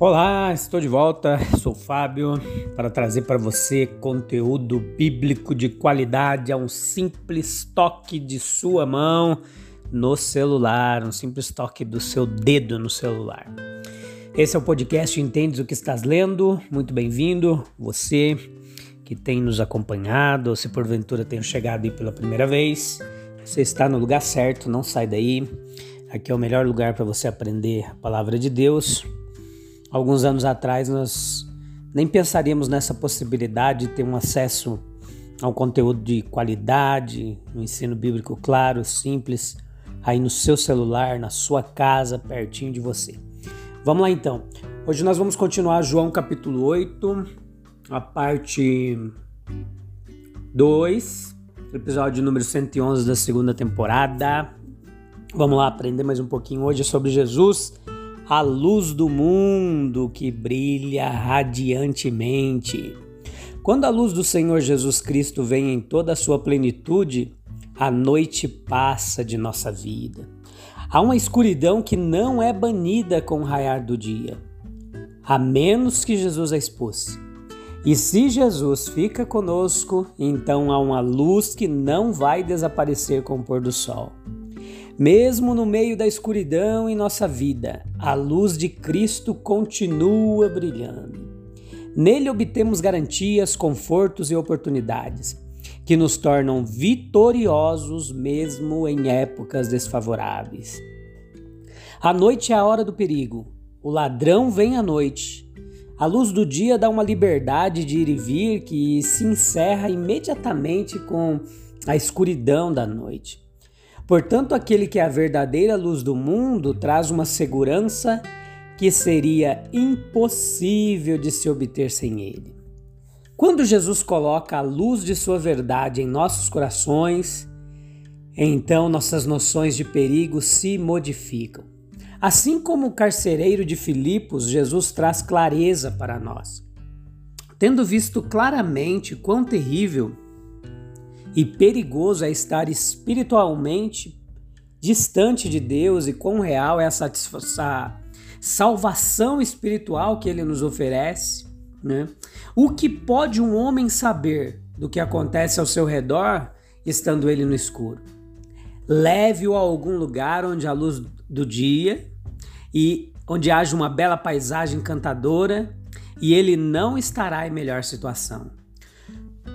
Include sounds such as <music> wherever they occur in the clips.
Olá, estou de volta. Sou Fábio para trazer para você conteúdo bíblico de qualidade a um simples toque de sua mão no celular, um simples toque do seu dedo no celular. Esse é o podcast Entendes o que estás lendo. Muito bem-vindo, você que tem nos acompanhado, ou se porventura tem chegado aí pela primeira vez, você está no lugar certo, não sai daí. Aqui é o melhor lugar para você aprender a palavra de Deus Alguns anos atrás nós nem pensaríamos nessa possibilidade de ter um acesso ao conteúdo de qualidade, um ensino bíblico claro, simples, aí no seu celular, na sua casa, pertinho de você. Vamos lá então. Hoje nós vamos continuar João capítulo 8, a parte 2, episódio número 111 da segunda temporada. Vamos lá aprender mais um pouquinho hoje sobre Jesus a luz do mundo que brilha radiantemente. Quando a luz do Senhor Jesus Cristo vem em toda a sua plenitude, a noite passa de nossa vida. Há uma escuridão que não é banida com o raiar do dia, a menos que Jesus a expulse. E se Jesus fica conosco, então há uma luz que não vai desaparecer com o pôr do sol. Mesmo no meio da escuridão em nossa vida, a luz de Cristo continua brilhando. Nele obtemos garantias, confortos e oportunidades que nos tornam vitoriosos mesmo em épocas desfavoráveis. A noite é a hora do perigo. O ladrão vem à noite. A luz do dia dá uma liberdade de ir e vir que se encerra imediatamente com a escuridão da noite. Portanto, aquele que é a verdadeira luz do mundo traz uma segurança que seria impossível de se obter sem ele. Quando Jesus coloca a luz de sua verdade em nossos corações, então nossas noções de perigo se modificam. Assim como o carcereiro de Filipos, Jesus traz clareza para nós. Tendo visto claramente quão terrível e perigoso é estar espiritualmente distante de Deus e quão real é essa salvação espiritual que ele nos oferece. Né? O que pode um homem saber do que acontece ao seu redor estando ele no escuro? Leve-o a algum lugar onde a luz do dia e onde haja uma bela paisagem encantadora e ele não estará em melhor situação.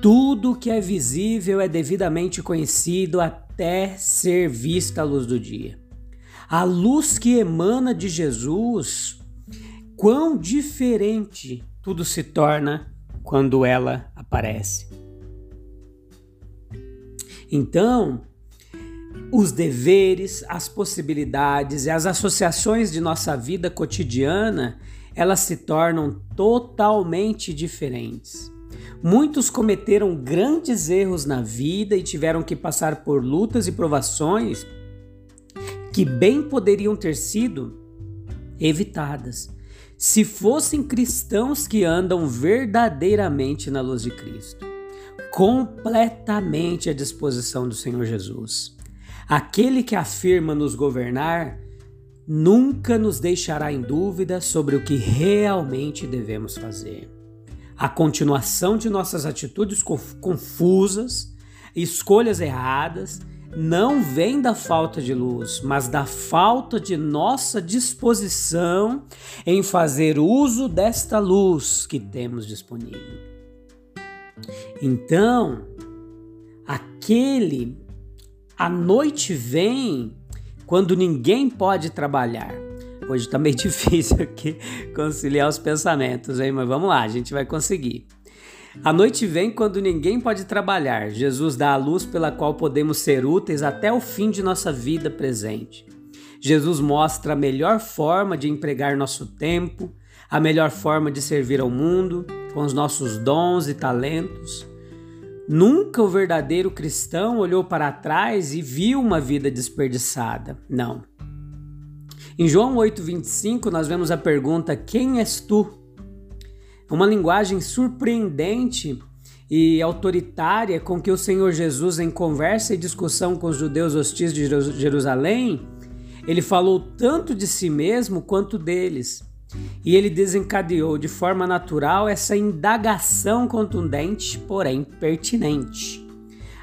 Tudo que é visível é devidamente conhecido até ser vista a luz do dia. A luz que emana de Jesus, quão diferente tudo se torna quando ela aparece. Então, os deveres, as possibilidades e as associações de nossa vida cotidiana, elas se tornam totalmente diferentes. Muitos cometeram grandes erros na vida e tiveram que passar por lutas e provações que bem poderiam ter sido evitadas se fossem cristãos que andam verdadeiramente na luz de Cristo, completamente à disposição do Senhor Jesus. Aquele que afirma nos governar nunca nos deixará em dúvida sobre o que realmente devemos fazer a continuação de nossas atitudes confusas, escolhas erradas, não vem da falta de luz, mas da falta de nossa disposição em fazer uso desta luz que temos disponível. Então, aquele a noite vem quando ninguém pode trabalhar. Hoje tá meio <laughs> difícil aqui conciliar os pensamentos, hein? Mas vamos lá, a gente vai conseguir. A noite vem quando ninguém pode trabalhar. Jesus dá a luz pela qual podemos ser úteis até o fim de nossa vida presente. Jesus mostra a melhor forma de empregar nosso tempo, a melhor forma de servir ao mundo, com os nossos dons e talentos. Nunca o verdadeiro cristão olhou para trás e viu uma vida desperdiçada. Não. Em João 8,25, nós vemos a pergunta: Quem és tu? Uma linguagem surpreendente e autoritária com que o Senhor Jesus, em conversa e discussão com os judeus hostis de Jerusalém, ele falou tanto de si mesmo quanto deles. E ele desencadeou de forma natural essa indagação contundente, porém pertinente.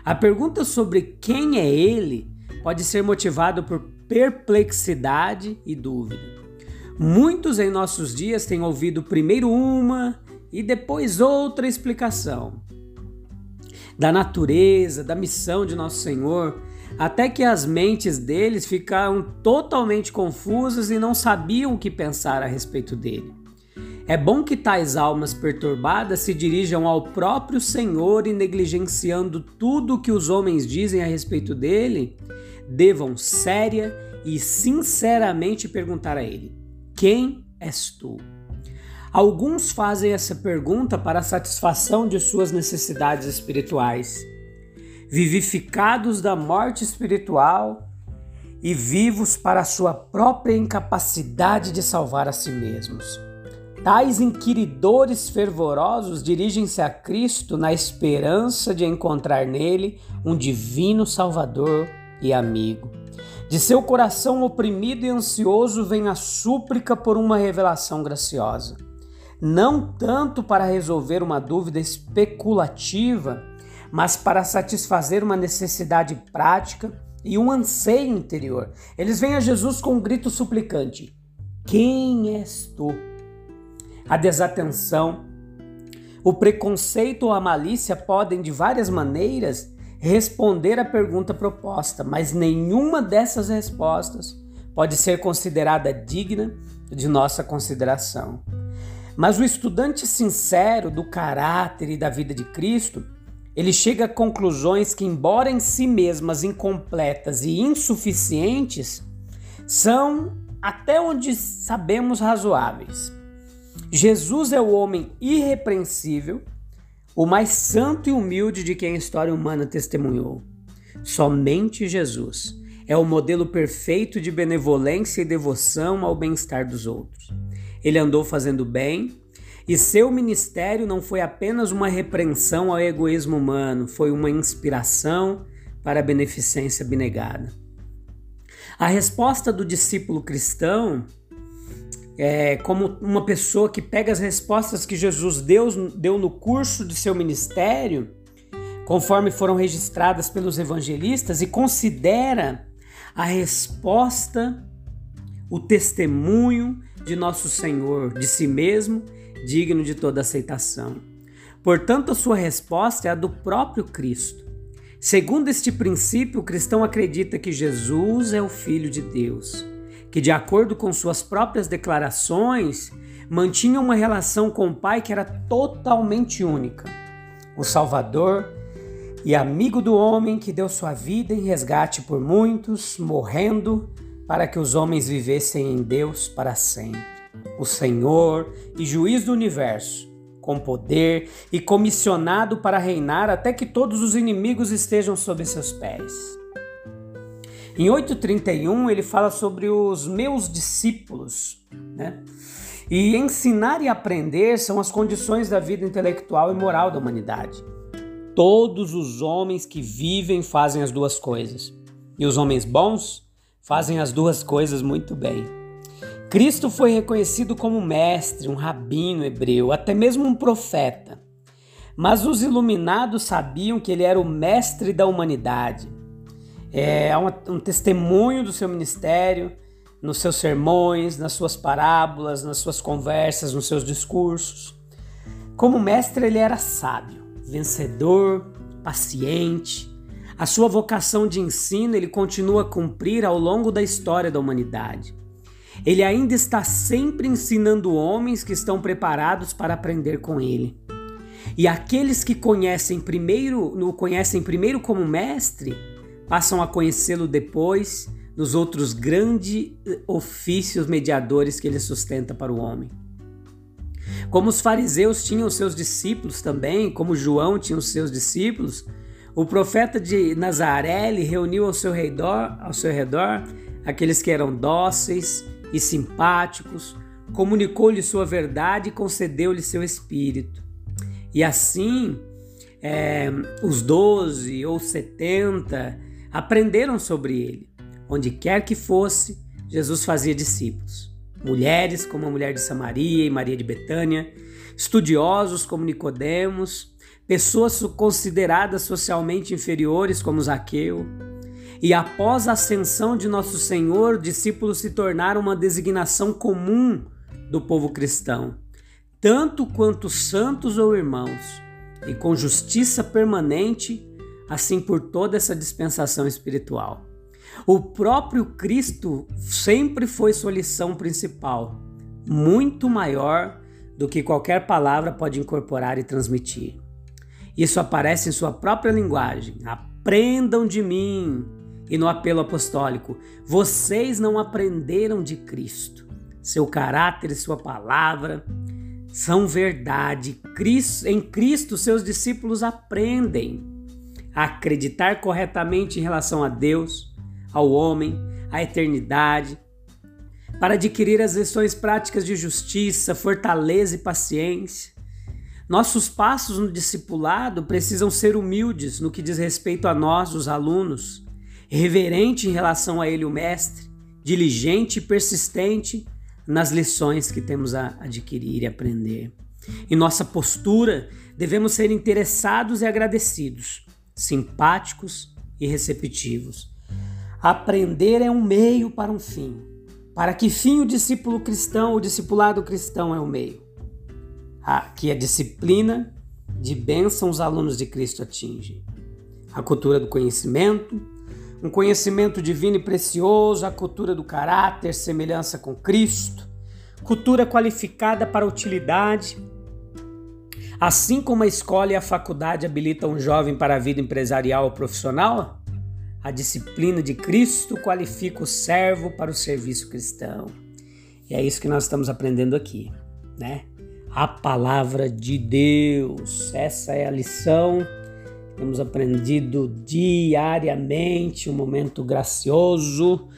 A pergunta sobre quem é ele pode ser motivada por perplexidade e dúvida. Muitos em nossos dias têm ouvido primeiro uma e depois outra explicação da natureza, da missão de nosso Senhor, até que as mentes deles ficaram totalmente confusas e não sabiam o que pensar a respeito dele. É bom que tais almas perturbadas se dirijam ao próprio Senhor e, negligenciando tudo o que os homens dizem a respeito dele, devam séria e sinceramente perguntar a ele: quem és tu? Alguns fazem essa pergunta para a satisfação de suas necessidades espirituais, vivificados da morte espiritual e vivos para a sua própria incapacidade de salvar a si mesmos. Tais inquiridores fervorosos dirigem-se a Cristo na esperança de encontrar nele um divino Salvador e amigo. De seu coração oprimido e ansioso vem a súplica por uma revelação graciosa. Não tanto para resolver uma dúvida especulativa, mas para satisfazer uma necessidade prática e um anseio interior. Eles vêm a Jesus com um grito suplicante: Quem és tu? A desatenção, o preconceito ou a malícia podem, de várias maneiras, responder à pergunta proposta, mas nenhuma dessas respostas pode ser considerada digna de nossa consideração. Mas o estudante sincero do caráter e da vida de Cristo, ele chega a conclusões que, embora em si mesmas incompletas e insuficientes, são até onde sabemos razoáveis. Jesus é o homem irrepreensível o mais santo e humilde de quem a história humana testemunhou. Somente Jesus é o modelo perfeito de benevolência e devoção ao bem-estar dos outros. Ele andou fazendo bem e seu ministério não foi apenas uma repreensão ao egoísmo humano, foi uma inspiração para a beneficência abnegada. A resposta do discípulo cristão é, como uma pessoa que pega as respostas que Jesus deu, deu no curso de seu ministério, conforme foram registradas pelos evangelistas, e considera a resposta, o testemunho de nosso Senhor de si mesmo, digno de toda aceitação. Portanto, a sua resposta é a do próprio Cristo. Segundo este princípio, o cristão acredita que Jesus é o Filho de Deus que, de acordo com suas próprias declarações, mantinha uma relação com o Pai que era totalmente única. O Salvador e amigo do homem que deu sua vida em resgate por muitos, morrendo para que os homens vivessem em Deus para sempre. O Senhor e juiz do universo, com poder e comissionado para reinar até que todos os inimigos estejam sob seus pés. Em 8:31 ele fala sobre os meus discípulos, né? E ensinar e aprender são as condições da vida intelectual e moral da humanidade. Todos os homens que vivem fazem as duas coisas. E os homens bons fazem as duas coisas muito bem. Cristo foi reconhecido como mestre, um rabino hebreu, até mesmo um profeta. Mas os iluminados sabiam que ele era o mestre da humanidade é um, testemunho do seu ministério, nos seus sermões, nas suas parábolas, nas suas conversas, nos seus discursos. Como mestre, ele era sábio, vencedor, paciente. A sua vocação de ensino ele continua a cumprir ao longo da história da humanidade. Ele ainda está sempre ensinando homens que estão preparados para aprender com ele. E aqueles que conhecem primeiro, o conhecem primeiro como mestre, passam a conhecê-lo depois nos outros grandes ofícios mediadores que ele sustenta para o homem. Como os fariseus tinham seus discípulos também, como João tinha os seus discípulos, o profeta de Nazaré reuniu ao seu redor, ao seu redor aqueles que eram dóceis e simpáticos, comunicou-lhe sua verdade e concedeu-lhe seu espírito. E assim, é, os doze ou setenta aprenderam sobre ele. Onde quer que fosse, Jesus fazia discípulos. Mulheres como a mulher de Samaria e Maria de Betânia, estudiosos como Nicodemos, pessoas consideradas socialmente inferiores como Zaqueu. E após a ascensão de nosso Senhor, discípulos se tornaram uma designação comum do povo cristão, tanto quanto santos ou irmãos, e com justiça permanente, assim por toda essa dispensação espiritual. O próprio Cristo sempre foi sua lição principal, muito maior do que qualquer palavra pode incorporar e transmitir. Isso aparece em sua própria linguagem. Aprendam de mim. E no apelo apostólico, vocês não aprenderam de Cristo. Seu caráter e sua palavra são verdade. Em Cristo, seus discípulos aprendem a acreditar corretamente em relação a Deus, ao homem, à eternidade, para adquirir as lições práticas de justiça, fortaleza e paciência. Nossos passos no discipulado precisam ser humildes no que diz respeito a nós, os alunos, reverente em relação a ele, o mestre, diligente e persistente nas lições que temos a adquirir e aprender. Em nossa postura, devemos ser interessados e agradecidos, simpáticos e receptivos. Aprender é um meio para um fim. Para que fim o discípulo cristão, o discipulado cristão é o meio? A, que a disciplina de bênção os alunos de Cristo atinge. A cultura do conhecimento, um conhecimento divino e precioso, a cultura do caráter, semelhança com Cristo, cultura qualificada para utilidade. Assim como a escola e a faculdade habilitam um jovem para a vida empresarial ou profissional, a disciplina de Cristo qualifica o servo para o serviço cristão. E é isso que nós estamos aprendendo aqui, né? A palavra de Deus. Essa é a lição. Temos aprendido diariamente, um momento gracioso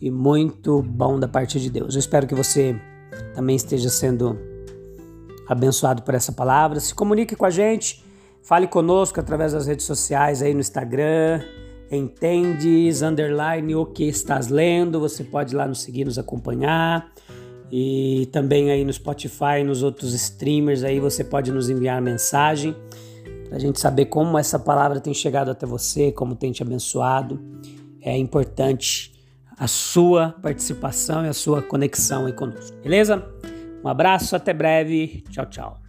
e muito bom da parte de Deus. Eu espero que você também esteja sendo abençoado por essa palavra. Se comunique com a gente, fale conosco através das redes sociais aí no Instagram, entendes, underline o que estás lendo. Você pode ir lá nos seguir, nos acompanhar. E também aí no Spotify, nos outros streamers aí você pode nos enviar mensagem para a gente saber como essa palavra tem chegado até você, como tem te abençoado. É importante a sua participação e a sua conexão aí conosco, beleza? Um abraço, até breve. Tchau, tchau.